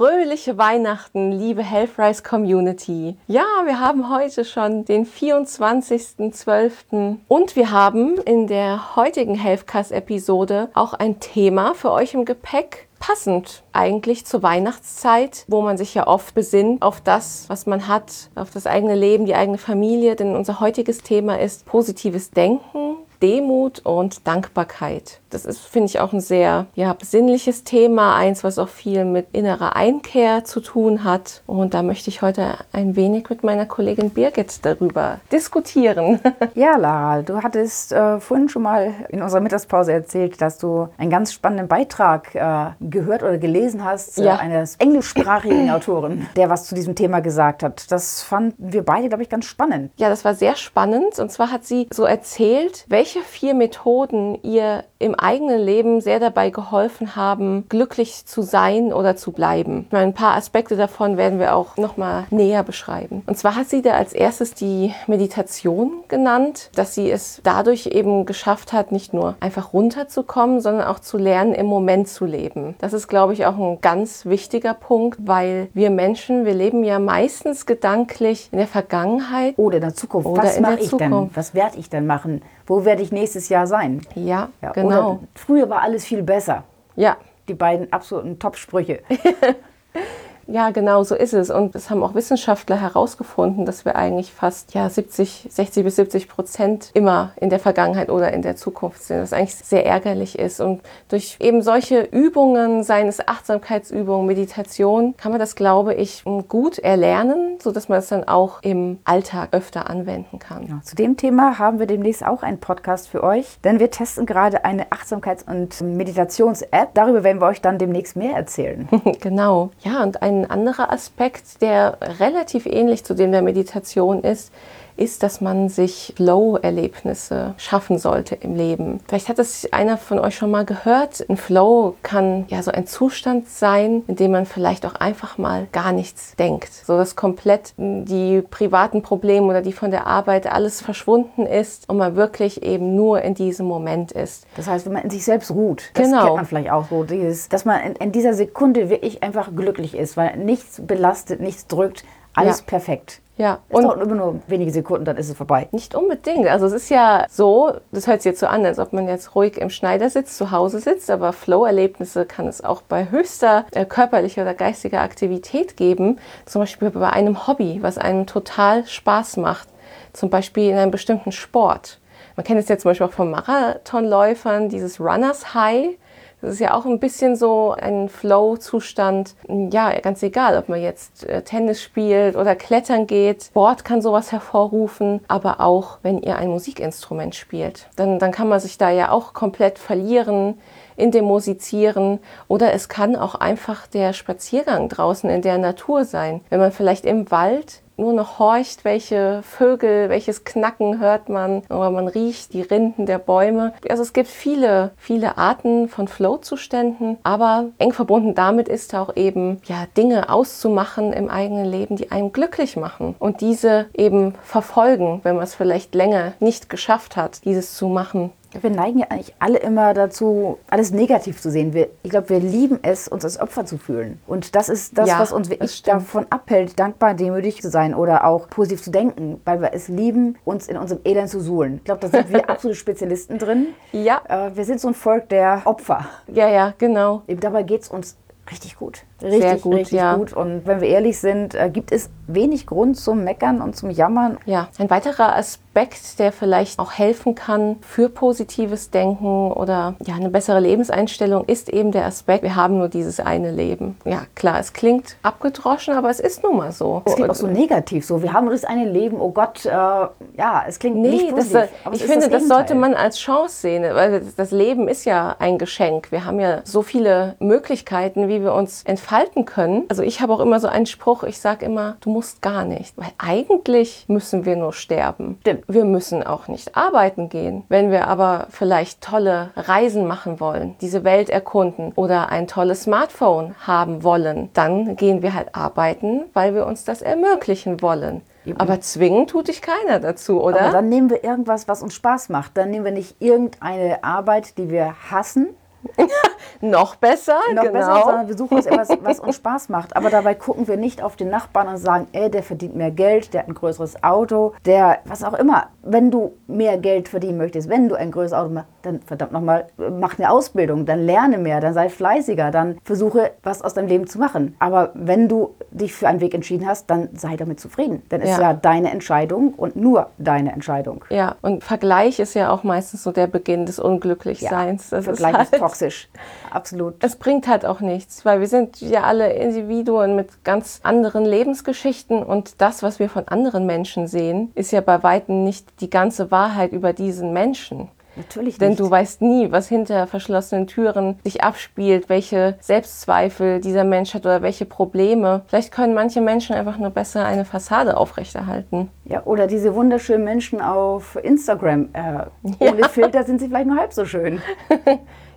fröhliche Weihnachten, liebe Healthrise Community. Ja, wir haben heute schon den 24.12. und wir haben in der heutigen Healthcast-Episode auch ein Thema für euch im Gepäck. Passend eigentlich zur Weihnachtszeit, wo man sich ja oft besinnt auf das, was man hat, auf das eigene Leben, die eigene Familie. Denn unser heutiges Thema ist positives Denken, Demut und Dankbarkeit. Das ist, finde ich, auch ein sehr ja, besinnliches Thema, eins, was auch viel mit innerer Einkehr zu tun hat. Und da möchte ich heute ein wenig mit meiner Kollegin Birgit darüber diskutieren. Ja, Lara, du hattest äh, vorhin schon mal in unserer Mittagspause erzählt, dass du einen ganz spannenden Beitrag äh, gehört oder gelesen hast äh, ja. eines englischsprachigen Autoren, der was zu diesem Thema gesagt hat. Das fanden wir beide, glaube ich, ganz spannend. Ja, das war sehr spannend. Und zwar hat sie so erzählt, welche vier Methoden ihr im eigenen Leben sehr dabei geholfen haben, glücklich zu sein oder zu bleiben. Ein paar Aspekte davon werden wir auch nochmal näher beschreiben. Und zwar hat sie da als erstes die Meditation genannt, dass sie es dadurch eben geschafft hat, nicht nur einfach runterzukommen, sondern auch zu lernen, im Moment zu leben. Das ist, glaube ich, auch ein ganz wichtiger Punkt, weil wir Menschen, wir leben ja meistens gedanklich in der Vergangenheit oder in der Zukunft. Oder Was mache ich Zukunft. denn? Was werde ich denn machen? Wo werde ich nächstes Jahr sein? Ja, ja genau. Oder früher war alles viel besser. Ja. Die beiden absoluten Top-Sprüche. Ja, genau so ist es. Und es haben auch Wissenschaftler herausgefunden, dass wir eigentlich fast ja, 70, 60 bis 70 Prozent immer in der Vergangenheit oder in der Zukunft sind, was eigentlich sehr ärgerlich ist. Und durch eben solche Übungen, seien es Achtsamkeitsübungen, Meditation, kann man das, glaube ich, gut erlernen, sodass man es dann auch im Alltag öfter anwenden kann. Ja, zu dem Thema haben wir demnächst auch einen Podcast für euch, denn wir testen gerade eine Achtsamkeits- und Meditations-App. Darüber werden wir euch dann demnächst mehr erzählen. genau. Ja, und ein ein anderer Aspekt, der relativ ähnlich zu dem der Meditation ist, ist, dass man sich Flow-Erlebnisse schaffen sollte im Leben. Vielleicht hat das einer von euch schon mal gehört. Ein Flow kann ja so ein Zustand sein, in dem man vielleicht auch einfach mal gar nichts denkt. So dass komplett die privaten Probleme oder die von der Arbeit alles verschwunden ist und man wirklich eben nur in diesem Moment ist. Das heißt, wenn man in sich selbst ruht, das genau. kennt man vielleicht auch so, dieses, dass man in, in dieser Sekunde wirklich einfach glücklich ist, weil nichts belastet, nichts drückt, alles ja. perfekt. Ja, es und dauert immer nur wenige Sekunden, dann ist es vorbei. Nicht unbedingt. Also es ist ja so, das hört sich jetzt so an, als ob man jetzt ruhig im Schneidersitz zu Hause sitzt, aber Flow-Erlebnisse kann es auch bei höchster äh, körperlicher oder geistiger Aktivität geben. Zum Beispiel bei einem Hobby, was einem total Spaß macht. Zum Beispiel in einem bestimmten Sport. Man kennt es ja zum Beispiel auch von Marathonläufern, dieses Runners High. Das ist ja auch ein bisschen so ein Flow-Zustand. Ja, ganz egal, ob man jetzt äh, Tennis spielt oder klettern geht. Sport kann sowas hervorrufen, aber auch wenn ihr ein Musikinstrument spielt. Dann, dann kann man sich da ja auch komplett verlieren in dem Musizieren oder es kann auch einfach der Spaziergang draußen in der Natur sein. Wenn man vielleicht im Wald nur noch horcht, welche Vögel, welches Knacken hört man, oder man riecht die Rinden der Bäume. Also es gibt viele, viele Arten von Flow-Zuständen, aber eng verbunden damit ist auch eben, ja, Dinge auszumachen im eigenen Leben, die einen glücklich machen und diese eben verfolgen, wenn man es vielleicht länger nicht geschafft hat, dieses zu machen. Wir neigen ja eigentlich alle immer dazu, alles negativ zu sehen. Wir, ich glaube, wir lieben es, uns als Opfer zu fühlen. Und das ist das, ja, was uns wirklich davon abhält, dankbar, demütig zu sein oder auch positiv zu denken, weil wir es lieben, uns in unserem Elend zu suhlen. Ich glaube, da sind wir absolute Spezialisten drin. Ja. Äh, wir sind so ein Volk der Opfer. Ja, ja, genau. Eben dabei geht es uns richtig gut. Richtig, Sehr gut, richtig ja. gut. Und wenn wir ehrlich sind, äh, gibt es wenig Grund zum Meckern und zum Jammern. Ja, ein weiterer Aspekt, der vielleicht auch helfen kann für positives Denken oder ja, eine bessere Lebenseinstellung, ist eben der Aspekt, wir haben nur dieses eine Leben. Ja, klar, es klingt abgedroschen, aber es ist nun mal so. Es klingt auch so negativ so. Wir haben nur das eine Leben, oh Gott, äh, ja, es klingt nee, nicht positiv. Das, ich finde, das, das sollte man als Chance sehen, weil das Leben ist ja ein Geschenk. Wir haben ja so viele Möglichkeiten, wie wir uns entfalten entfalten können. Also ich habe auch immer so einen Spruch, ich sage immer, du musst gar nicht. Weil eigentlich müssen wir nur sterben. Stimmt. Wir müssen auch nicht arbeiten gehen. Wenn wir aber vielleicht tolle Reisen machen wollen, diese Welt erkunden oder ein tolles Smartphone haben wollen, dann gehen wir halt arbeiten, weil wir uns das ermöglichen wollen. Aber zwingen tut dich keiner dazu, oder? Aber dann nehmen wir irgendwas, was uns Spaß macht. Dann nehmen wir nicht irgendeine Arbeit, die wir hassen, noch besser, noch genau. besser, sondern wir suchen uns etwas, was uns Spaß macht. Aber dabei gucken wir nicht auf den Nachbarn und sagen, ey, der verdient mehr Geld, der hat ein größeres Auto, der, was auch immer. Wenn du mehr Geld verdienen möchtest, wenn du ein größeres Auto machst, dann verdammt nochmal, mach eine Ausbildung, dann lerne mehr, dann sei fleißiger, dann versuche, was aus deinem Leben zu machen. Aber wenn du dich für einen Weg entschieden hast, dann sei damit zufrieden. Dann ist ja, ja deine Entscheidung und nur deine Entscheidung. Ja, und Vergleich ist ja auch meistens so der Beginn des Unglücklichseins. Ja, Vergleich ist, halt, ist toxisch. Absolut. Es bringt halt auch nichts, weil wir sind ja alle Individuen mit ganz anderen Lebensgeschichten und das, was wir von anderen Menschen sehen, ist ja bei weitem nicht die ganze Wahrheit über diesen Menschen. Natürlich nicht. Denn du weißt nie, was hinter verschlossenen Türen sich abspielt, welche Selbstzweifel dieser Mensch hat oder welche Probleme. Vielleicht können manche Menschen einfach nur besser eine Fassade aufrechterhalten. Ja, oder diese wunderschönen Menschen auf Instagram. Äh, ohne ja. Filter sind sie vielleicht nur halb so schön.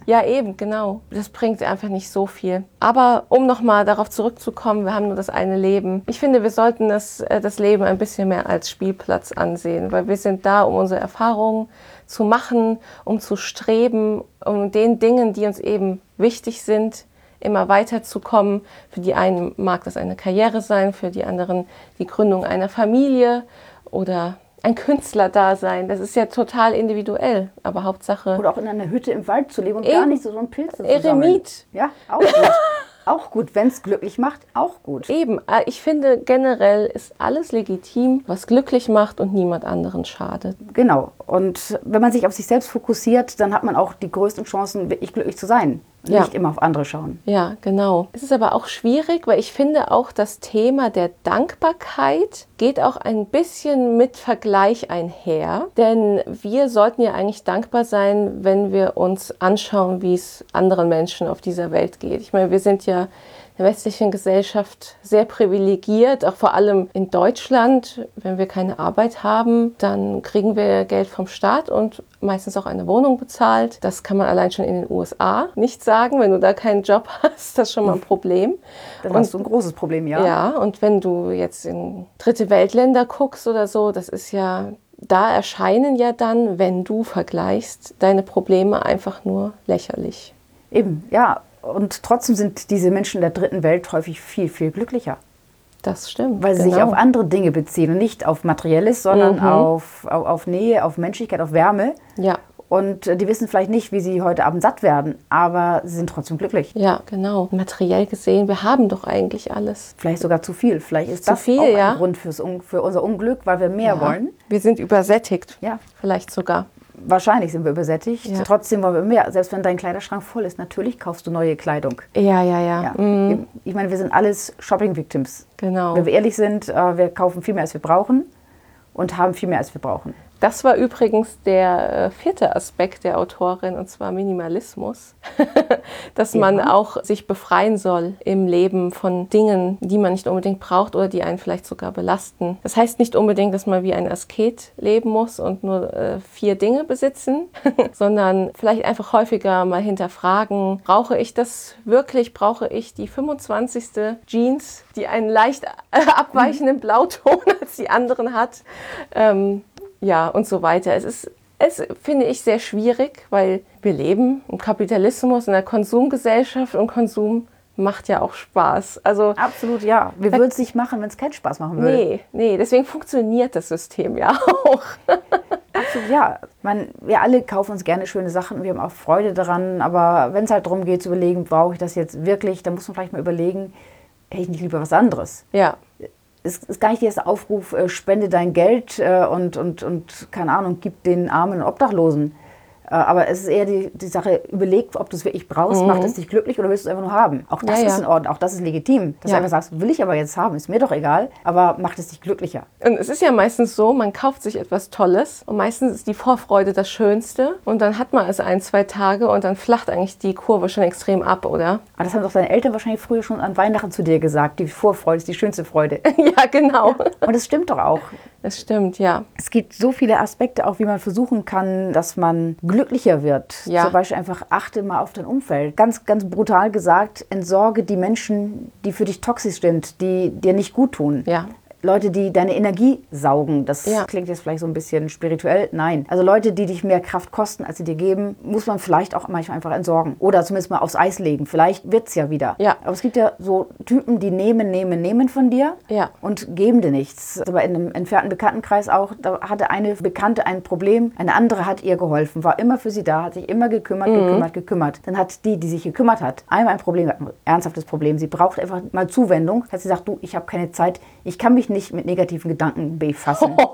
Ja, eben, genau. Das bringt einfach nicht so viel. Aber um nochmal darauf zurückzukommen, wir haben nur das eine Leben. Ich finde, wir sollten das, äh, das Leben ein bisschen mehr als Spielplatz ansehen, weil wir sind da, um unsere Erfahrungen zu machen, um zu streben, um den Dingen, die uns eben wichtig sind, immer weiterzukommen. Für die einen mag das eine Karriere sein, für die anderen die Gründung einer Familie oder ein Künstlerdasein. Das ist ja total individuell, aber Hauptsache. Oder auch in einer Hütte im Wald zu leben und gar nicht so, so ein Pilz zu Eremit. Ja, auch gut. Auch gut, wenn es glücklich macht, auch gut. Eben, äh, ich finde generell ist alles legitim, was glücklich macht und niemand anderen schadet. Genau. Und wenn man sich auf sich selbst fokussiert, dann hat man auch die größten Chancen, wirklich glücklich zu sein ja. nicht immer auf andere schauen. Ja, genau. Es ist aber auch schwierig, weil ich finde auch das Thema der Dankbarkeit geht auch ein bisschen mit Vergleich einher. Denn wir sollten ja eigentlich dankbar sein, wenn wir uns anschauen, wie es anderen Menschen auf dieser Welt geht. Ich meine, wir sind ja der westlichen Gesellschaft sehr privilegiert, auch vor allem in Deutschland. Wenn wir keine Arbeit haben, dann kriegen wir Geld vom Staat und meistens auch eine Wohnung bezahlt. Das kann man allein schon in den USA nicht sagen. Wenn du da keinen Job hast, das ist schon mal ein Problem. Dann und, hast du ein großes Problem, ja. Ja, und wenn du jetzt in dritte Weltländer guckst oder so, das ist ja da erscheinen ja dann, wenn du vergleichst, deine Probleme einfach nur lächerlich. Eben, ja. Und trotzdem sind diese Menschen der dritten Welt häufig viel, viel glücklicher. Das stimmt. Weil sie genau. sich auf andere Dinge beziehen und nicht auf Materielles, sondern mhm. auf, auf, auf, Nähe, auf Menschlichkeit, auf Wärme. Ja. Und äh, die wissen vielleicht nicht, wie sie heute Abend satt werden, aber sie sind trotzdem glücklich. Ja, genau. Materiell gesehen, wir haben doch eigentlich alles. Vielleicht sogar zu viel. Vielleicht ist zu das viel, auch ein ja. Grund fürs, für unser Unglück, weil wir mehr ja. wollen. Wir sind übersättigt. Ja. Vielleicht sogar. Wahrscheinlich sind wir übersättigt. Ja. Trotzdem wollen wir mehr. Selbst wenn dein Kleiderschrank voll ist, natürlich kaufst du neue Kleidung. Ja, ja, ja. ja. Mhm. Ich meine, wir sind alles Shopping-Victims. Genau. Wenn wir ehrlich sind, äh, wir kaufen viel mehr, als wir brauchen und haben viel mehr, als wir brauchen. Das war übrigens der äh, vierte Aspekt der Autorin, und zwar Minimalismus. Dass man ja. auch sich befreien soll im Leben von Dingen, die man nicht unbedingt braucht oder die einen vielleicht sogar belasten. Das heißt nicht unbedingt, dass man wie ein Asket leben muss und nur äh, vier Dinge besitzen, sondern vielleicht einfach häufiger mal hinterfragen, brauche ich das wirklich? Brauche ich die 25. Jeans, die einen leicht äh, abweichenden Blauton als die anderen hat? Ähm, ja, und so weiter. Es ist, es finde ich sehr schwierig, weil wir leben im Kapitalismus, in einer Konsumgesellschaft und Konsum macht ja auch Spaß. Also absolut ja. Wir würden es nicht machen, wenn es keinen Spaß machen würde. Nee, nee, deswegen funktioniert das System ja auch. absolut ja. Man, wir alle kaufen uns gerne schöne Sachen und wir haben auch Freude daran, aber wenn es halt darum geht zu überlegen, brauche ich das jetzt wirklich, dann muss man vielleicht mal überlegen, hätte ich nicht lieber was anderes. Ja es ist gar nicht dieser Aufruf, äh, spende dein Geld äh, und, und, und, keine Ahnung, gib den Armen und Obdachlosen. Äh, aber es ist eher die, die Sache, überleg, ob du es wirklich brauchst, mhm. macht es dich glücklich oder willst du es einfach nur haben? Auch das ja, ist in Ordnung, auch das ist legitim. Dass ja. du einfach sagst, will ich aber jetzt haben, ist mir doch egal, aber macht es dich glücklicher. Und es ist ja meistens so, man kauft sich etwas Tolles und meistens ist die Vorfreude das Schönste und dann hat man es ein, zwei Tage und dann flacht eigentlich die Kurve schon extrem ab, oder? Aber das haben doch deine Eltern wahrscheinlich früher schon an Weihnachten zu dir gesagt, die Vorfreude ist die schönste Freude. ja, genau. Und es stimmt doch auch. Es stimmt, ja. Es gibt so viele Aspekte, auch wie man versuchen kann, dass man glücklicher wird. Ja. Zum Beispiel einfach achte mal auf dein Umfeld. Ganz, ganz brutal gesagt, entsorge die Menschen, die für dich toxisch sind, die dir nicht gut tun. Ja. Leute, die deine Energie saugen. Das ja. klingt jetzt vielleicht so ein bisschen spirituell. Nein. Also Leute, die dich mehr Kraft kosten, als sie dir geben, muss man vielleicht auch manchmal einfach entsorgen. Oder zumindest mal aufs Eis legen. Vielleicht wird es ja wieder. Ja. Aber es gibt ja so Typen, die nehmen, nehmen, nehmen von dir ja. und geben dir nichts. Aber in einem entfernten Bekanntenkreis auch, da hatte eine Bekannte ein Problem, eine andere hat ihr geholfen, war immer für sie da, hat sich immer gekümmert, mhm. gekümmert, gekümmert. Dann hat die, die sich gekümmert hat, einmal ein Problem, ein ernsthaftes Problem. Sie braucht einfach mal Zuwendung. Hat sie gesagt, du, ich habe keine Zeit, ich kann mich nicht mit negativen Gedanken befassen.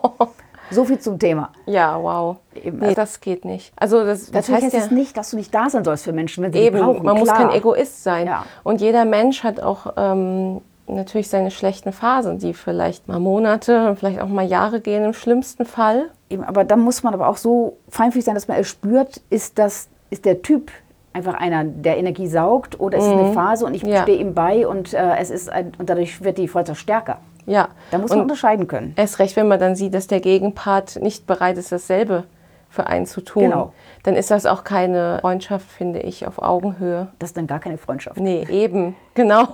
So viel zum Thema. Ja, wow. Eben. Nee, das geht nicht. Also das, das heißt, heißt ja, es nicht, dass du nicht da sein sollst für Menschen, wenn sie eben, brauchen. Man Klar. muss kein Egoist sein. Ja. Und jeder Mensch hat auch ähm, natürlich seine schlechten Phasen, die vielleicht mal Monate, vielleicht auch mal Jahre gehen im schlimmsten Fall. Eben, aber da muss man aber auch so feinfühlig sein, dass man spürt, ist das ist der Typ einfach einer, der Energie saugt oder ist es eine mhm. Phase und ich ja. stehe ihm bei und äh, es ist ein, und dadurch wird die Freundschaft stärker. Ja. Da muss man unterscheiden können. Erst recht, wenn man dann sieht, dass der Gegenpart nicht bereit ist, dasselbe für einen zu tun. Genau. Dann ist das auch keine Freundschaft, finde ich, auf Augenhöhe. Das ist dann gar keine Freundschaft. Nee, eben, genau.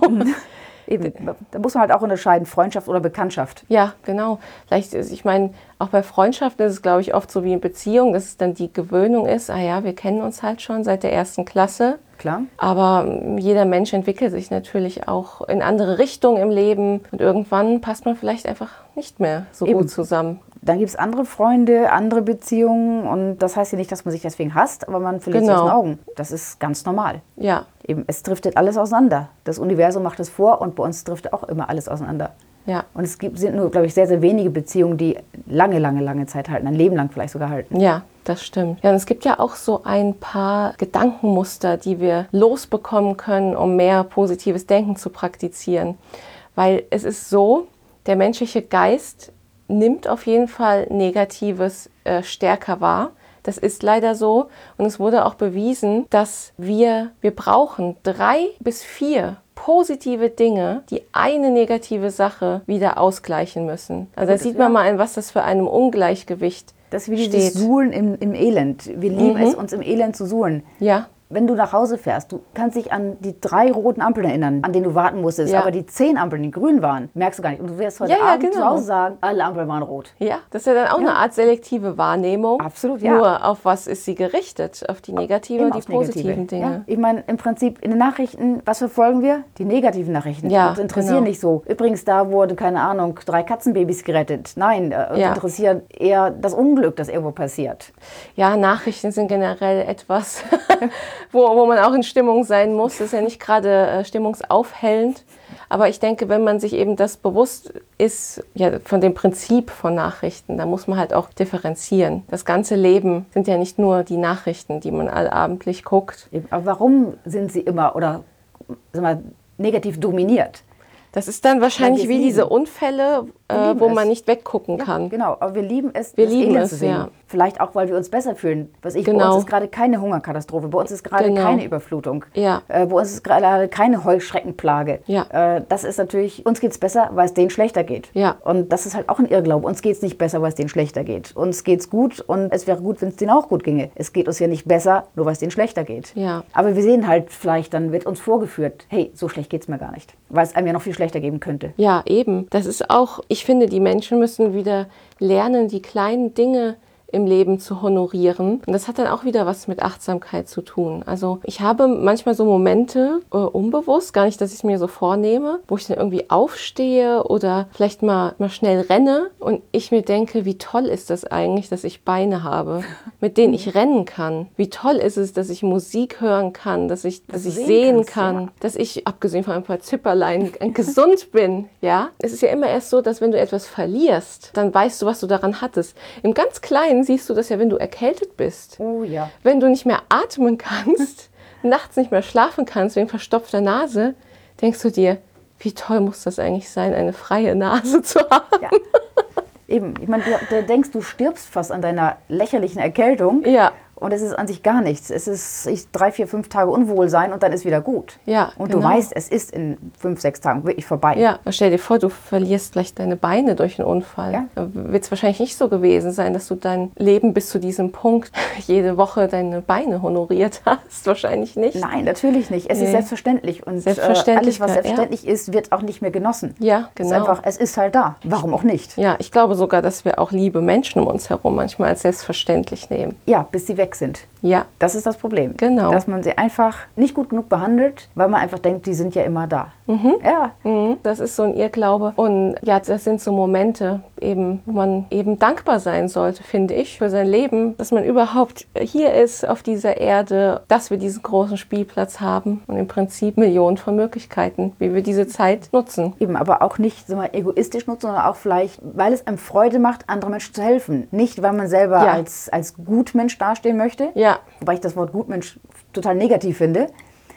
Eben, da muss man halt auch unterscheiden, Freundschaft oder Bekanntschaft. Ja, genau. Vielleicht, ich meine, auch bei Freundschaften ist es, glaube ich, oft so wie in Beziehungen, dass es dann die Gewöhnung ist, ah ja, wir kennen uns halt schon seit der ersten Klasse. Klar. Aber jeder Mensch entwickelt sich natürlich auch in andere Richtungen im Leben und irgendwann passt man vielleicht einfach nicht mehr so Eben. gut zusammen. Dann gibt es andere Freunde, andere Beziehungen und das heißt ja nicht, dass man sich deswegen hasst, aber man verliert genau. sich aus den Augen. Das ist ganz normal. Ja. Eben, es driftet alles auseinander. Das Universum macht es vor und bei uns driftet auch immer alles auseinander. Ja. Und es gibt, sind nur, glaube ich, sehr, sehr wenige Beziehungen, die lange, lange, lange Zeit halten, ein Leben lang vielleicht sogar halten. Ja, das stimmt. Ja, und es gibt ja auch so ein paar Gedankenmuster, die wir losbekommen können, um mehr positives Denken zu praktizieren. Weil es ist so, der menschliche Geist nimmt auf jeden Fall Negatives äh, stärker wahr. Das ist leider so. Und es wurde auch bewiesen, dass wir, wir brauchen drei bis vier positive Dinge, die eine negative Sache wieder ausgleichen müssen. Also da sieht man mal, in was das für einem Ungleichgewicht das ist wie dieses Suhlen im, im Elend. Wir lieben mhm. es, uns im Elend zu suhlen. Ja wenn du nach Hause fährst, du kannst dich an die drei roten Ampeln erinnern, an denen du warten musstest, ja. aber die zehn Ampeln, die grün waren, merkst du gar nicht. Und du wirst heute ja, Abend ja, genau. zu Hause sagen, alle Ampeln waren rot. Ja, das ist ja dann auch eine Art selektive Wahrnehmung. Absolut, ja. Nur auf was ist sie gerichtet? Auf die negativen und die positiven Negative. Dinge. Ich meine, im Prinzip in den Nachrichten, was verfolgen wir? Die negativen Nachrichten. Ja, uns interessieren genau. nicht so. Übrigens, da wurde, keine Ahnung, drei Katzenbabys gerettet. Nein, äh, uns interessiert eher das Unglück, das irgendwo passiert. Ja, Nachrichten sind generell etwas, wo, wo man auch in Stimmung sein muss. Das ist ja nicht gerade äh, stimmungsaufhellend. Aber ich denke, wenn man sich eben das bewusst ist, ja, von dem Prinzip von Nachrichten, da muss man halt auch differenzieren. Das ganze Leben sind ja nicht nur die Nachrichten, die man allabendlich guckt. Aber warum sind sie immer oder sag mal, negativ dominiert? Das ist dann wahrscheinlich wie diese Unfälle, äh, wo es. man nicht weggucken kann. Ja, genau, aber wir lieben es, wir lieben es, ja. Vielleicht auch, weil wir uns besser fühlen. Was ich, genau. Bei uns ist gerade keine Hungerkatastrophe, bei uns ist gerade genau. keine Überflutung, ja. äh, bei uns ist gerade keine Heuschreckenplage. Ja. Äh, das ist natürlich, uns geht es besser, weil es denen schlechter geht. Ja. Und das ist halt auch ein Irrglaube. Uns geht es nicht besser, weil es denen schlechter geht. Uns geht es gut und es wäre gut, wenn es denen auch gut ginge. Es geht uns ja nicht besser, nur weil es denen schlechter geht. Ja. Aber wir sehen halt vielleicht, dann wird uns vorgeführt, hey, so schlecht geht es mir gar nicht. Weil es einem ja noch viel schlechter geben könnte. Ja, eben. Das ist auch, ich finde, die Menschen müssen wieder lernen, die kleinen Dinge im Leben zu honorieren. Und das hat dann auch wieder was mit Achtsamkeit zu tun. Also ich habe manchmal so Momente, äh, unbewusst, gar nicht, dass ich es mir so vornehme, wo ich dann irgendwie aufstehe oder vielleicht mal, mal schnell renne und ich mir denke, wie toll ist das eigentlich, dass ich Beine habe, mit denen ich rennen kann. Wie toll ist es, dass ich Musik hören kann, dass ich, dass ich sehen, sehen kannst, kann, ja. dass ich, abgesehen von ein paar Zipperlein, gesund bin. Ja, es ist ja immer erst so, dass wenn du etwas verlierst, dann weißt du, was du daran hattest. Im ganz Kleinen Kleinen siehst du das ja, wenn du erkältet bist. Oh ja. Wenn du nicht mehr atmen kannst, nachts nicht mehr schlafen kannst wegen verstopfter Nase, denkst du dir, wie toll muss das eigentlich sein, eine freie Nase zu haben? Ja. Eben, ich meine, du, du, denkst, du stirbst fast an deiner lächerlichen Erkältung. Ja. Und es ist an sich gar nichts. Es ist ich, drei, vier, fünf Tage Unwohlsein und dann ist wieder gut. Ja, und genau. du weißt, es ist in fünf, sechs Tagen wirklich vorbei. Ja, stell dir vor, du verlierst vielleicht deine Beine durch einen Unfall. Ja. Wird es wahrscheinlich nicht so gewesen sein, dass du dein Leben bis zu diesem Punkt jede Woche deine Beine honoriert hast. Wahrscheinlich nicht. Nein, natürlich nicht. Es Nee. ist selbstverständlich. Und Selbstverständlich, äh, alles, was ja. selbstverständlich ist, wird auch nicht mehr genossen. Ja, Es ist genau. einfach, es ist halt da. Warum auch nicht? Ja, ich glaube sogar, dass wir auch liebe Menschen um uns herum manchmal als selbstverständlich nehmen. Ja, bis sie weg sind. Ja, Das ist das Problem. Genau. Dass man sie einfach nicht gut genug behandelt, weil man einfach denkt, die sind ja immer da. Ja, Mhm, Das ist so ein Irrglaube. Und ja, das sind so Momente, eben, wo man eben dankbar sein sollte, finde ich, für sein Leben, dass man überhaupt hier ist auf dieser Erde, dass wir diesen großen Spielplatz haben und im Prinzip Millionen von Möglichkeiten, wie wir diese Zeit nutzen. eben, aber auch nicht so mal egoistisch nutzen, sondern auch vielleicht, weil es einem Freude macht, anderen Menschen zu helfen. Nicht, weil man selber Ja. als, als Gutmensch dastehen möchte, Ja, wobei ich das Wort Gutmensch total negativ finde,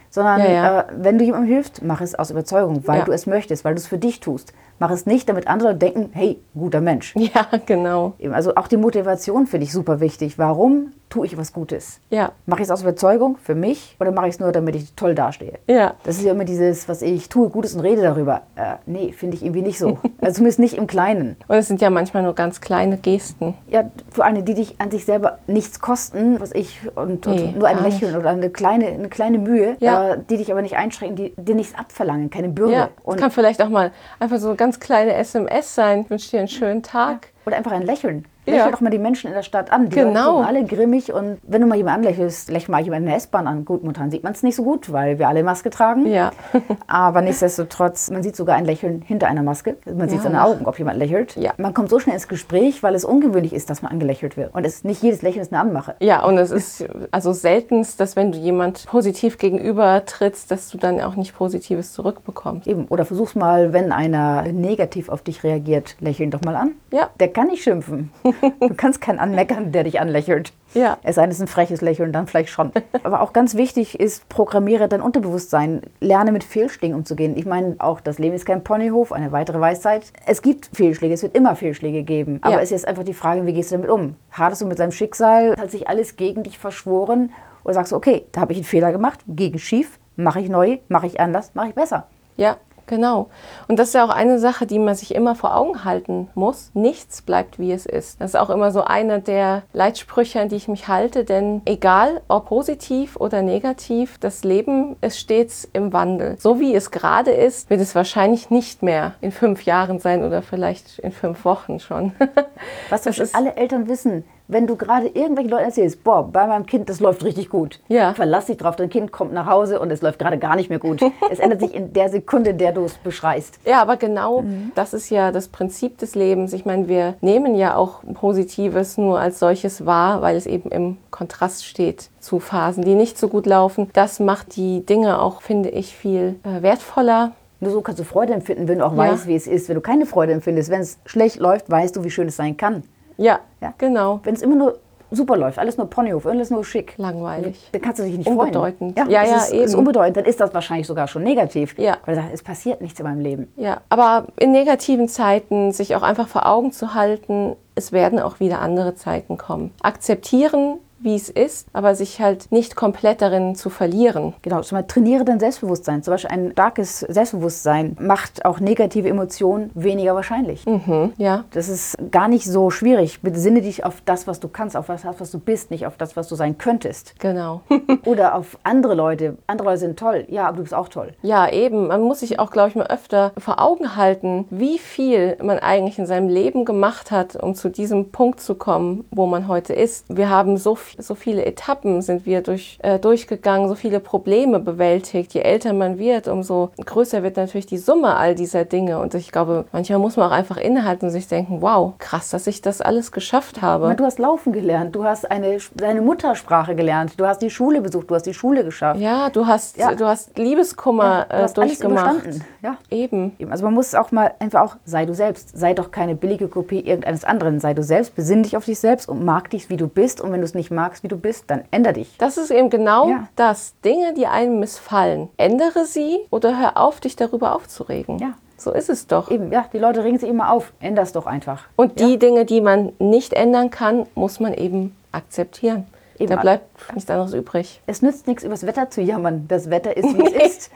sondern Ja, ja. Äh, wenn du jemandem hilfst, mach es aus Überzeugung, weil Ja. du es möchtest, weil du es für dich tust. Mach es nicht, damit andere denken, hey, guter Mensch. ja, genau. Also auch die Motivation finde ich super wichtig. Warum tue ich was Gutes? Ja, Mache ich es aus Überzeugung für mich oder mache ich es nur, damit ich toll dastehe? ja. Das ist ja immer dieses, was ich tue Gutes und rede darüber. Äh, nee, finde ich irgendwie nicht so. Also zumindest nicht im Kleinen. Und es sind ja manchmal nur ganz kleine Gesten. Ja, für eine, die dich an sich selber nichts kosten, was ich, und, und Nee, nur ein Lächeln oder eine kleine, eine kleine Mühe, Ja. äh, die dich aber nicht einschränken, die dir nichts abverlangen, keine Bürde. Ja, es und, kann vielleicht auch mal einfach so eine ganz kleine SMS sein. Ich wünsche dir einen schönen Tag. Oder einfach ein Lächeln. Ja. Lächel doch mal die Menschen in der Stadt an. Die Genau. Sind alle grimmig und wenn du mal jemanden anlächelst, lächel mal jemanden in der S-Bahn an. Gut, momentan sieht man es nicht so gut, weil wir alle Maske tragen. Ja. Aber nichtsdestotrotz, man sieht sogar ein Lächeln hinter einer Maske. Man sieht Ja. seine Augen, ob jemand lächelt. Ja. Man kommt so schnell ins Gespräch, weil es ungewöhnlich ist, dass man angelächelt wird. Und es nicht jedes Lächeln ist eine Anmache. Ja, und es ist also seltenst, dass wenn du jemand positiv gegenüber trittst, dass du dann auch nicht Positives zurückbekommst. Eben. Oder versuch's mal, wenn einer negativ auf dich reagiert, lächeln doch mal an. Ja. Der kann nicht schimpfen. Du kannst keinen anmeckern, der dich anlächelt. Ja. Es sei denn, es ist ein freches Lächeln, dann vielleicht schon. Aber auch ganz wichtig ist, programmiere dein Unterbewusstsein. Lerne mit Fehlschlägen umzugehen. Ich meine, auch das Leben ist kein Ponyhof, eine weitere Weisheit. Es gibt Fehlschläge, es wird immer Fehlschläge geben. Aber Ja. es ist einfach die Frage, wie gehst du damit um? Hadest du mit deinem Schicksal? Hat sich alles gegen dich verschworen? Oder sagst du, okay, da habe ich einen Fehler gemacht, gegen schief, mache ich neu, mache ich anders, mache ich besser. Ja, genau. Und das ist ja auch eine Sache, die man sich immer vor Augen halten muss. Nichts bleibt, wie es ist. Das ist auch immer so einer der Leitsprüche, an die ich mich halte. Denn egal, ob positiv oder negativ, das Leben ist stets im Wandel. So wie es gerade ist, wird es wahrscheinlich nicht mehr in fünf Jahren sein oder vielleicht in fünf Wochen schon. Was Das ist- alle Eltern wissen, wenn du gerade irgendwelchen Leuten erzählst, boah, bei meinem Kind, das läuft richtig gut. Ja. Verlass dich drauf, dein Kind kommt nach Hause und es läuft gerade gar nicht mehr gut. es ändert sich in der Sekunde, in der du es beschreist. Ja, aber genau das ist ja das Prinzip des Lebens. Ich meine, wir nehmen ja auch Positives nur als solches wahr, weil es eben im Kontrast steht zu Phasen, die nicht so gut laufen. Das macht die Dinge auch, finde ich, viel äh, wertvoller. Nur so kannst du Freude empfinden, wenn du auch Ja. weißt, wie es ist. Wenn du keine Freude empfindest, wenn es schlecht läuft, weißt du, wie schön es sein kann. Ja, Ja. genau. Wenn es immer nur super läuft, alles nur Ponyhof, alles nur schick. Langweilig. Dann kannst du dich nicht Unbedeutend. freuen. Ja, es ja, ist, eben. ist unbedeutend, dann ist das wahrscheinlich sogar schon negativ. Ja. Weil du sagst, es passiert nichts in meinem Leben. Ja, aber in negativen Zeiten sich auch einfach vor Augen zu halten, es werden auch wieder andere Zeiten kommen. Akzeptieren, wie es ist, aber sich halt nicht komplett darin zu verlieren. Genau, zum Beispiel trainiere dein Selbstbewusstsein. Zum Beispiel ein starkes Selbstbewusstsein macht auch negative Emotionen weniger wahrscheinlich. Mhm, ja, Das ist gar nicht so schwierig. Besinne dich auf das, was du kannst, auf das, was du bist, nicht auf das, was du sein könntest. genau. Oder auf andere Leute. Andere Leute sind toll. Ja, aber du bist auch toll. Ja, eben. Man muss sich auch, glaube ich, mal öfter vor Augen halten, wie viel man eigentlich in seinem Leben gemacht hat, um zu diesem Punkt zu kommen, wo man heute ist. Wir haben so, f- so viele Etappen sind wir durch, äh, durchgegangen, so viele Probleme bewältigt. Je älter man wird, umso größer wird natürlich die Summe all dieser Dinge. Und ich glaube, manchmal muss man auch einfach innehalten und sich denken, wow, krass, dass ich das alles geschafft habe. Du hast laufen gelernt, du hast eine, deine Muttersprache gelernt, du hast die Schule besucht, du hast die Schule geschafft. Ja, du hast, Ja. du hast Liebeskummer du äh, hast alles durchgemacht. Ja. Eben. Eben, Also man muss auch mal einfach auch, sei du selbst. Sei doch keine billige Kopie irgendeines anderen. Sei du selbst, besinn dich auf dich selbst und mag dich, wie du bist. Und wenn du es nicht magst, wie du bist, dann änder dich. Das ist eben genau Ja. das. Dinge, die einem missfallen. Ändere sie oder hör auf, dich darüber aufzuregen. Ja. So ist es doch. Eben, ja, die Leute regen sich immer auf. Änder's doch einfach. Und die Dinge, die man nicht ändern kann, muss man eben akzeptieren. Eben. Da bleibt nichts anderes übrig. Es nützt nichts, über das Wetter zu jammern. Das Wetter ist, wie es ist.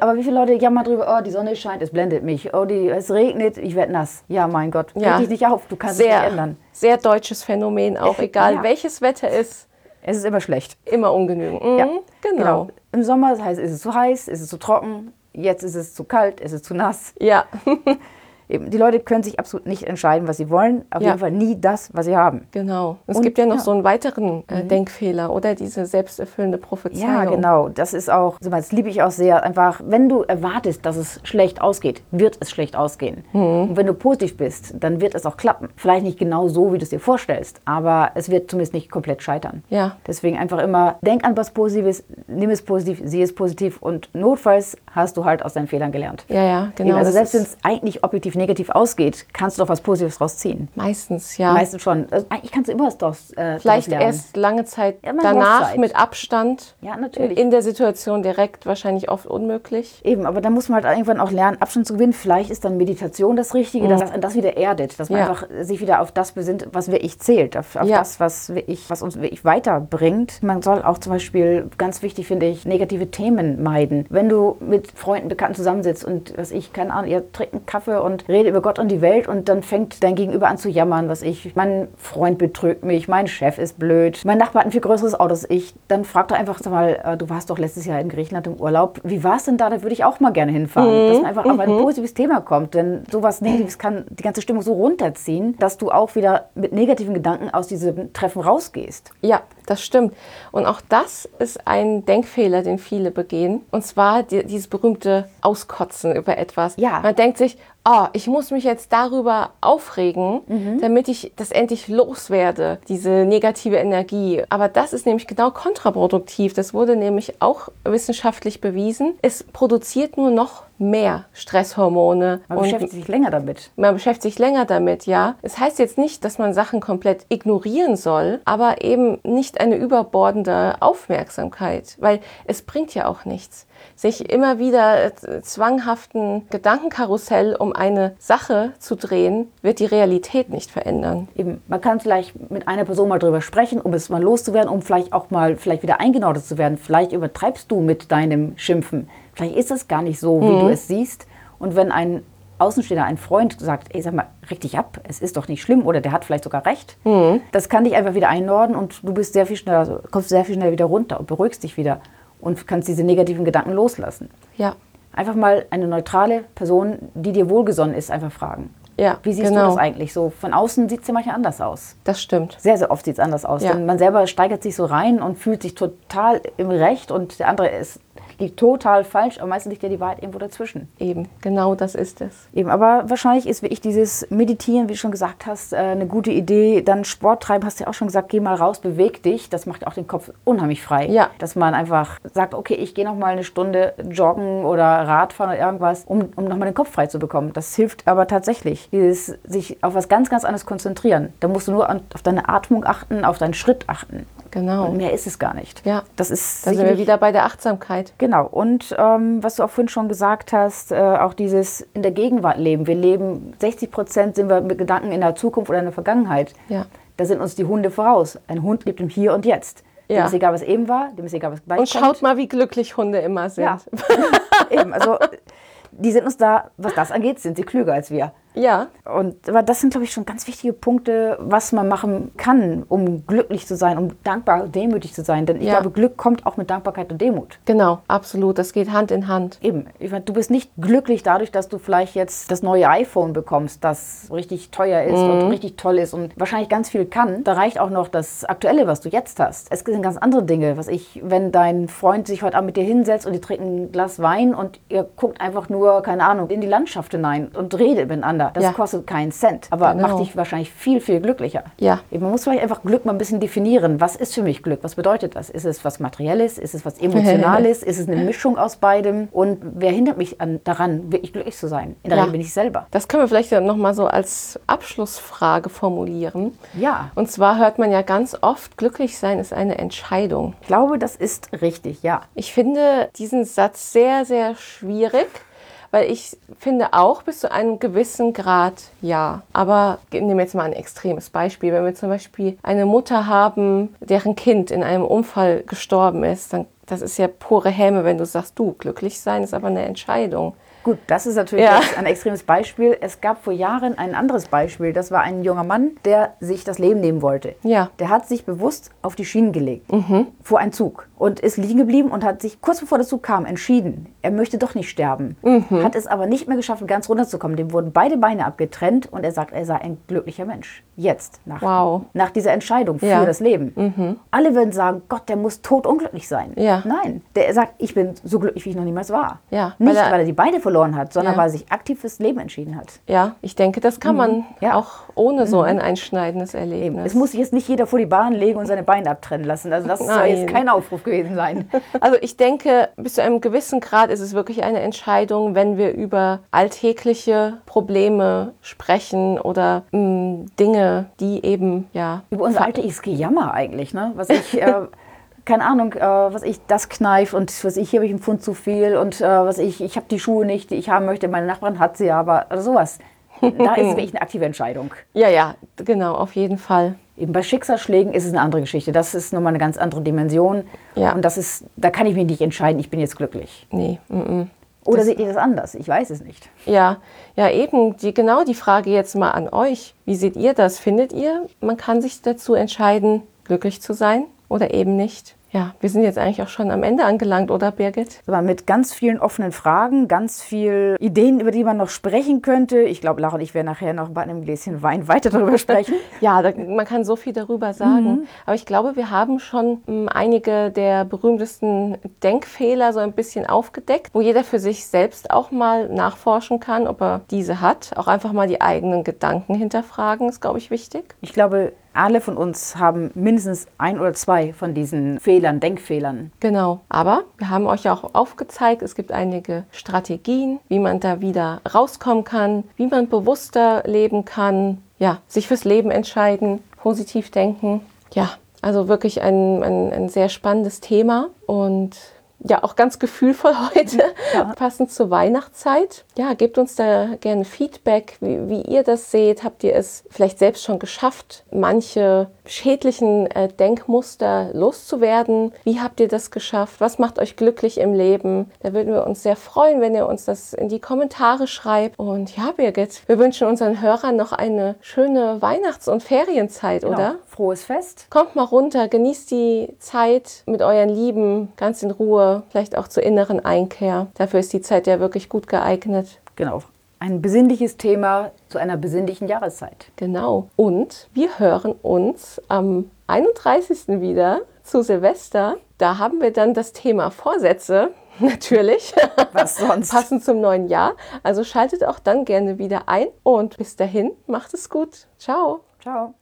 Aber wie viele Leute jammern drüber, oh, die Sonne scheint, es blendet mich. Oh, die, es regnet, ich werde nass. Ja, mein Gott, ja. dich nicht auf, du kannst sehr, es nicht ändern. Sehr deutsches Phänomen, auch egal ja. welches Wetter ist. Es ist immer schlecht. Immer ungenügend. Mhm, ja, genau. genau. Im Sommer das heißt, ist es zu heiß, ist es zu trocken, jetzt ist es zu kalt, ist es zu nass. Ja. eben, die Leute können sich absolut nicht entscheiden, was sie wollen. Auf ja. jeden Fall nie das, was sie haben. Genau. Es und, gibt ja noch ja. so einen weiteren äh, mhm. Denkfehler oder diese selbsterfüllende Prophezeiung. Ja, genau. Das ist auch, das liebe ich auch sehr. Einfach, wenn du erwartest, dass es schlecht ausgeht, wird es schlecht ausgehen. Mhm. Und wenn du positiv bist, dann wird es auch klappen. Vielleicht nicht genau so, wie du es dir vorstellst, aber es wird zumindest nicht komplett scheitern. Ja. Deswegen einfach immer, denk an was Positives, nimm es positiv, sieh es positiv und notfalls hast du halt aus deinen Fehlern gelernt. Ja, ja, genau. Also selbst wenn es eigentlich objektiv negativ ausgeht, kannst du doch was Positives rausziehen. Meistens, ja. Meistens schon. Also, eigentlich kannst du immer was draus äh, Vielleicht erst lange Zeit ja, danach Zeit. mit Abstand. Ja, natürlich. In der Situation direkt wahrscheinlich oft unmöglich. Eben, aber da muss man halt irgendwann auch lernen, Abstand zu gewinnen. Vielleicht ist dann Meditation das Richtige, mhm. dass das wieder erdet, dass man ja. einfach sich wieder auf das besinnt, was wirklich zählt, auf, auf ja. das, was, wirklich, was uns wirklich weiterbringt. Man soll auch zum Beispiel, ganz wichtig finde ich, negative Themen meiden. Wenn du mit Freunden, Bekannten zusammensitzt und was ich, keine Ahnung, ihr trinkt einen Kaffee und redet über Gott und die Welt und dann fängt dein Gegenüber an zu jammern, was ich, mein Freund betrügt mich, mein Chef ist blöd, mein Nachbar hat ein viel größeres Auto als ich, dann fragt er einfach, sag mal, äh, du warst doch letztes Jahr in Griechenland im Urlaub, wie war es denn da? Da würde ich auch mal gerne hinfahren. Mhm. Dass man einfach mhm. auf ein mhm. positives Thema kommt, denn sowas Negatives kann die ganze Stimmung so runterziehen, dass du auch wieder mit negativen Gedanken aus diesem Treffen rausgehst. Ja, das stimmt. Und auch das ist ein Denkfehler, den viele begehen. Und zwar die, dieses berühmte Auskotzen über etwas. Ja. Man denkt sich, oh, ich muss mich jetzt darüber aufregen, mhm. damit ich das endlich loswerde, diese negative Energie. Aber das ist nämlich genau kontraproduktiv. Das wurde nämlich auch wissenschaftlich bewiesen. Es produziert nur noch mehr Stresshormone. Man beschäftigt sich länger damit. Man beschäftigt sich länger damit, ja. Es heißt jetzt nicht, dass man Sachen komplett ignorieren soll, aber eben nicht eine überbordende Aufmerksamkeit, weil es bringt ja auch nichts sich immer wieder äh, zwanghaften Gedankenkarussell um eine Sache zu drehen, wird die Realität nicht verändern. Eben, man kann vielleicht mit einer Person mal drüber sprechen, um es mal loszuwerden, um vielleicht auch mal vielleicht wieder eingenordet zu werden. Vielleicht übertreibst du mit deinem Schimpfen. Vielleicht ist es gar nicht so, wie mhm. du es siehst. Und wenn ein Außenstehender, ein Freund sagt, ey, sag mal, richtig ab, es ist doch nicht schlimm oder der hat vielleicht sogar recht. Mhm. Das kann dich einfach wieder einnorden und du bist sehr viel schneller, also kommst sehr viel schneller wieder runter und beruhigst dich wieder und kannst diese negativen Gedanken loslassen. Ja. Einfach mal eine neutrale Person, die dir wohlgesonnen ist, einfach fragen. Ja, Wie siehst genau. du das eigentlich so? Von außen sieht es ja manchmal anders aus. Das stimmt. Sehr, sehr oft sieht es anders aus. Ja. Denn man selber steigert sich so rein und fühlt sich total im Recht und der andere ist liegt total falsch, aber meistens liegt ja die Wahrheit irgendwo dazwischen. Eben, genau das ist es. Eben, aber wahrscheinlich ist wirklich dieses Meditieren, wie du schon gesagt hast, äh, eine gute Idee. Dann Sport treiben, hast du ja auch schon gesagt, geh mal raus, beweg dich. Das macht auch den Kopf unheimlich frei. Ja. Dass man einfach sagt, okay, ich gehe noch mal eine Stunde joggen oder Radfahren oder irgendwas, um, um noch mal den Kopf frei zu bekommen. Das hilft aber tatsächlich. Dieses sich auf was ganz, ganz anderes konzentrieren. Da musst du nur auf deine Atmung achten, auf deinen Schritt achten. Genau. Und mehr ist es gar nicht. Ja. Das ist. Da sind wir wieder bei der Achtsamkeit. Genau. Und ähm, was du auch vorhin schon gesagt hast, äh, auch dieses in der Gegenwart leben. Wir leben 60 Prozent sind wir mit Gedanken in der Zukunft oder in der Vergangenheit. Ja. Da sind uns die Hunde voraus. Ein Hund lebt im Hier und Jetzt. Ja. Dem ist egal, was eben war, dem ist egal, was gleich Und schaut mal, wie glücklich Hunde immer sind. Ja. Eben, also die sind uns da, was das angeht, sind sie klüger als wir. Ja. Und aber das sind, glaube ich, schon ganz wichtige Punkte, was man machen kann, um glücklich zu sein, um dankbar, demütig zu sein. Denn ich ja. glaube, Glück kommt auch mit Dankbarkeit und Demut. Genau, absolut. Das geht Hand in Hand. Eben. Du bist nicht glücklich dadurch, dass du vielleicht jetzt das neue iPhone bekommst, das richtig teuer ist mhm. und richtig toll ist und wahrscheinlich ganz viel kann. Da reicht auch noch das Aktuelle, was du jetzt hast. Es sind ganz andere Dinge. Was ich, wenn dein Freund sich heute Abend mit dir hinsetzt und ihr trinkt ein Glas Wein und ihr guckt einfach nur, keine Ahnung, in die Landschaft hinein und redet miteinander miteinander. Das ja. kostet keinen Cent, aber genau. macht dich wahrscheinlich viel, viel glücklicher. Ja. Man muss vielleicht einfach Glück mal ein bisschen definieren. Was ist für mich Glück? Was bedeutet das? Ist es was Materielles? Ist es was Emotionales? ist es eine Mischung aus beidem? Und wer hindert mich an, daran, wirklich glücklich zu sein? In der ja. Regel bin ich selber. Das können wir vielleicht noch mal so als Abschlussfrage formulieren. Ja. Und zwar hört man ja ganz oft, glücklich sein ist eine Entscheidung. Ich glaube, das ist richtig, ja. Ich finde diesen Satz sehr, sehr schwierig weil ich finde auch bis zu einem gewissen Grad ja. Aber nehmen wir jetzt mal ein extremes Beispiel. Wenn wir zum Beispiel eine Mutter haben, deren Kind in einem Unfall gestorben ist, dann das ist ja pure Häme, wenn du sagst, du, glücklich sein ist aber eine Entscheidung. Gut, das ist natürlich ja. ein extremes Beispiel. Es gab vor Jahren ein anderes Beispiel. Das war ein junger Mann, der sich das Leben nehmen wollte. Ja. Der hat sich bewusst auf die Schienen gelegt mhm. vor einen Zug und ist liegen geblieben und hat sich kurz bevor der Zug kam entschieden, er möchte doch nicht sterben. Mhm. Hat es aber nicht mehr geschafft, ganz runterzukommen. Dem wurden beide Beine abgetrennt und er sagt, er sei ein glücklicher Mensch. Jetzt, nach, wow. nach dieser Entscheidung für ja. das Leben. Mhm. Alle würden sagen, Gott, der muss totunglücklich sein. Ja. Nein, der sagt, ich bin so glücklich, wie ich noch niemals war. Ja, nicht, weil er, weil er die Beine verloren verloren hat, sondern ja. weil er sich aktiv fürs Leben entschieden hat. Ja, ich denke, das kann mhm. man ja. auch ohne so mhm. ein einschneidendes Erlebnis. Es muss sich jetzt nicht jeder vor die Bahn legen und seine Beine abtrennen lassen. Also das Nein. soll jetzt kein Aufruf gewesen sein. Also ich denke, bis zu einem gewissen Grad ist es wirklich eine Entscheidung, wenn wir über alltägliche Probleme sprechen oder mh, mm, Dinge, die eben, ja. Über unser alltägliches Gejammer eigentlich, ne? Was ich. Äh, keine Ahnung, äh, was ich, das kneift und was ich, hier habe ich einen Pfund zu viel und äh, was ich, ich habe die Schuhe nicht, die ich haben möchte, meine Nachbarin hat sie aber, oder sowas. Da ist es wirklich eine aktive Entscheidung. Ja, ja, genau, auf jeden Fall. Eben bei Schicksalsschlägen ist es eine andere Geschichte. Das ist nochmal eine ganz andere Dimension. Ja. Und das ist, da kann ich mich nicht entscheiden, ich bin jetzt glücklich. Nee. Mm -mm. Oder das, seht ihr das anders? Ich weiß es nicht. Ja, ja, eben die, genau die Frage jetzt mal an euch. Wie seht ihr das? Findet ihr, man kann sich dazu entscheiden, glücklich zu sein? Oder eben nicht. Ja, wir sind jetzt eigentlich auch schon am Ende angelangt, oder Birgit? Aber mit ganz vielen offenen Fragen, ganz vielen Ideen, über die man noch sprechen könnte. Ich glaube, Lara und ich werden nachher noch bei einem Gläschen Wein weiter darüber sprechen. ja, da, man kann so viel darüber sagen. Mhm. Aber ich glaube, wir haben schon m, hm, einige der berühmtesten Denkfehler so ein bisschen aufgedeckt, wo jeder für sich selbst auch mal nachforschen kann, ob er diese hat. Auch einfach mal die eigenen Gedanken hinterfragen, ist, glaube ich, wichtig. Ich glaube, alle von uns haben mindestens ein oder zwei von diesen Fehlern, Denkfehlern. Genau. Aber wir haben euch auch aufgezeigt, es gibt einige Strategien, wie man da wieder rauskommen kann, wie man bewusster leben kann, ja, sich fürs Leben entscheiden, positiv denken. Ja, also wirklich ein, ein, ein sehr spannendes Thema und ja auch ganz gefühlvoll heute, ja. passend zur Weihnachtszeit. Ja, gebt uns da gerne Feedback, wie, wie, ihr das seht. Habt ihr es vielleicht selbst schon geschafft, manche schädlichen äh, Denkmuster loszuwerden? Wie habt ihr das geschafft? Was macht euch glücklich im Leben? Da würden wir uns sehr freuen, wenn ihr uns das in die Kommentare schreibt. Und ja, Birgit, wir wünschen unseren Hörern noch eine schöne Weihnachts- und Ferienzeit, genau. oder? Frohes Fest. Kommt mal runter, genießt die Zeit mit euren Lieben ganz in Ruhe, vielleicht auch zur inneren Einkehr. Dafür ist die Zeit ja wirklich gut geeignet. Genau. Ein besinnliches Thema zu einer besinnlichen Jahreszeit. Genau. Und wir hören uns am 31. wieder zu Silvester. Da haben wir dann das Thema Vorsätze. Natürlich. Was sonst? Passend zum neuen Jahr. Also schaltet auch dann gerne wieder ein und bis dahin macht es gut. Ciao. Ciao.